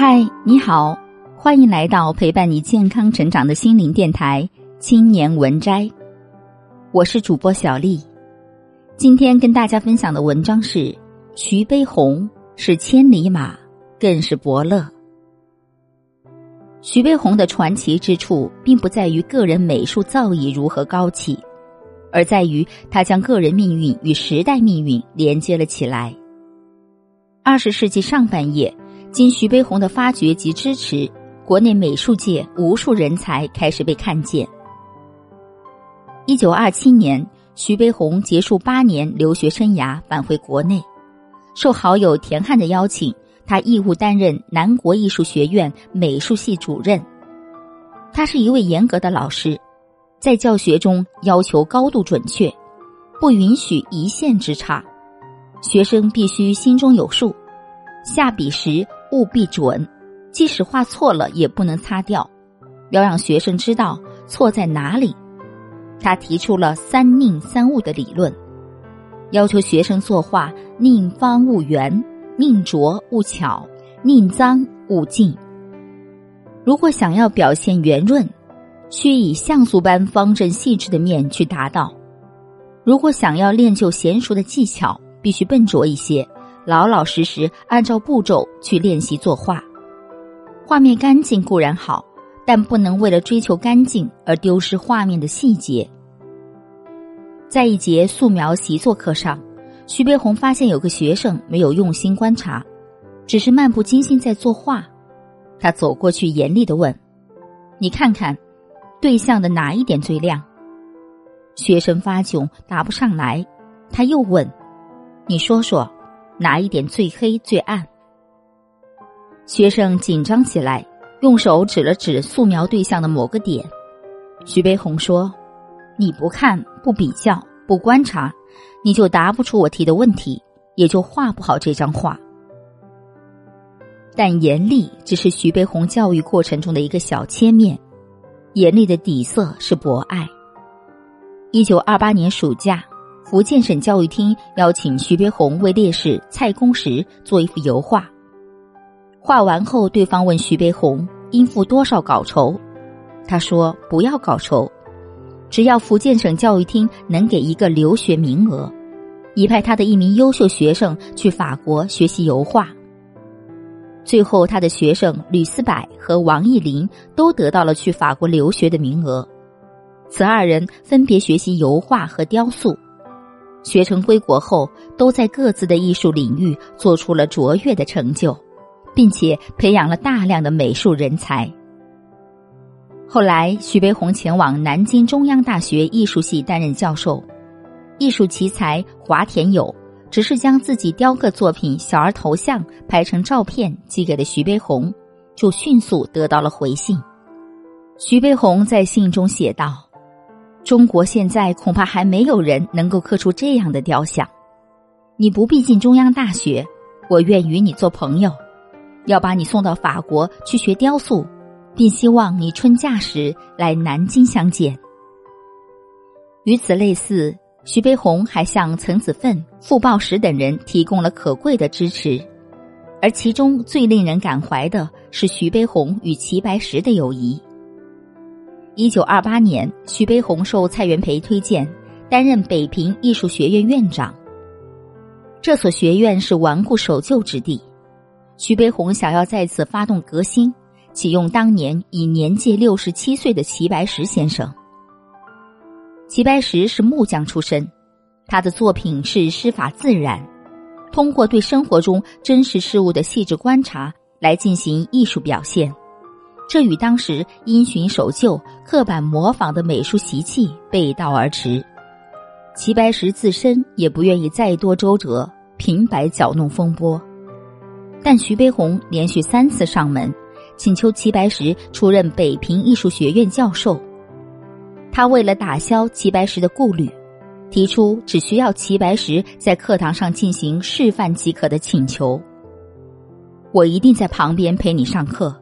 嗨，你好，欢迎来到陪伴你健康成长的心灵电台《青年文摘》，我是主播小丽。今天跟大家分享的文章是：徐悲鸿是千里马，更是伯乐。徐悲鸿的传奇之处，并不在于个人美术造诣如何高气，而在于他将个人命运与时代命运连接了起来。二十世纪上半叶。经徐悲鸿的发掘及支持，国内美术界无数人才开始被看见。一九二七年，徐悲鸿结束八年留学生涯，返回国内，受好友田汉的邀请，他义务担任南国艺术学院美术系主任。他是一位严格的老师，在教学中要求高度准确，不允许一线之差，学生必须心中有数，下笔时。务必准，即使画错了也不能擦掉，要让学生知道错在哪里。他提出了“三宁三物”的理论，要求学生作画宁方勿圆，宁拙勿巧，宁脏勿净。如果想要表现圆润，需以像素般方正细致的面去达到；如果想要练就娴熟的技巧，必须笨拙一些。老老实实按照步骤去练习作画，画面干净固然好，但不能为了追求干净而丢失画面的细节。在一节素描习作课上，徐悲鸿发现有个学生没有用心观察，只是漫不经心在作画。他走过去严厉的问：“你看看，对象的哪一点最亮？”学生发窘，答不上来。他又问：“你说说。”哪一点最黑最暗？学生紧张起来，用手指了指素描对象的某个点。徐悲鸿说：“你不看、不比较、不观察，你就答不出我提的问题，也就画不好这张画。”但严厉只是徐悲鸿教育过程中的一个小切面，严厉的底色是博爱。一九二八年暑假。福建省教育厅邀请徐悲鸿为烈士蔡公时做一幅油画。画完后，对方问徐悲鸿应付多少稿酬，他说不要稿酬，只要福建省教育厅能给一个留学名额，已派他的一名优秀学生去法国学习油画。最后，他的学生吕思柏和王艺林都得到了去法国留学的名额，此二人分别学习油画和雕塑。学成归国后，都在各自的艺术领域做出了卓越的成就，并且培养了大量的美术人才。后来，徐悲鸿前往南京中央大学艺术系担任教授，艺术奇才华田友只是将自己雕刻作品小儿头像拍成照片寄给了徐悲鸿，就迅速得到了回信。徐悲鸿在信中写道。中国现在恐怕还没有人能够刻出这样的雕像。你不必进中央大学，我愿与你做朋友，要把你送到法国去学雕塑，并希望你春假时来南京相见。与此类似，徐悲鸿还向陈子奋、傅抱石等人提供了可贵的支持，而其中最令人感怀的是徐悲鸿与齐白石的友谊。一九二八年，徐悲鸿受蔡元培推荐担任北平艺术学院院长。这所学院是顽固守旧之地，徐悲鸿想要在此发动革新，启用当年已年届六十七岁的齐白石先生。齐白石是木匠出身，他的作品是师法自然，通过对生活中真实事物的细致观察来进行艺术表现。这与当时因循守旧、刻板模仿的美术习气背道而驰。齐白石自身也不愿意再多周折、平白搅弄风波，但徐悲鸿连续三次上门，请求齐白石出任北平艺术学院教授。他为了打消齐白石的顾虑，提出只需要齐白石在课堂上进行示范即可的请求。我一定在旁边陪你上课。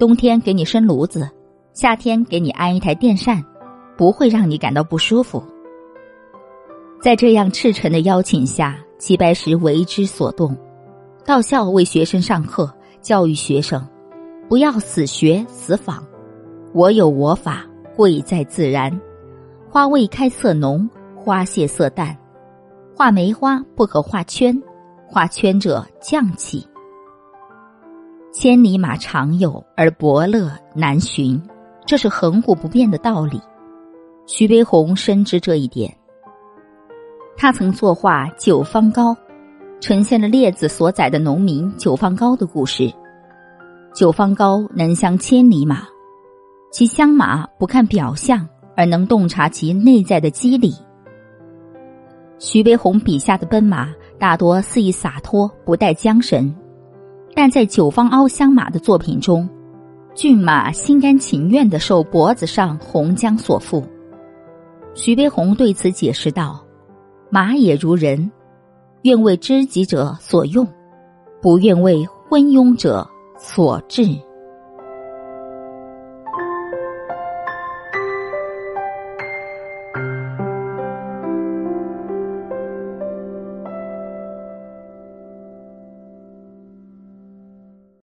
冬天给你生炉子，夏天给你安一台电扇，不会让你感到不舒服。在这样赤诚的邀请下，齐白石为之所动，到校为学生上课，教育学生，不要死学死仿。我有我法，贵在自然。花未开色浓，花谢色淡。画梅花不可画圈，画圈者匠气。千里马常有，而伯乐难寻，这是恒古不变的道理。徐悲鸿深知这一点。他曾作画《九方高》，呈现了列子所载的农民九方高的故事。九方高能相千里马，其相马不看表象，而能洞察其内在的机理。徐悲鸿笔下的奔马大多肆意洒脱，不带缰绳。但在九方凹香马的作品中，骏马心甘情愿的受脖子上红浆所缚。徐悲鸿对此解释道：“马也如人，愿为知己者所用，不愿为昏庸者所治。”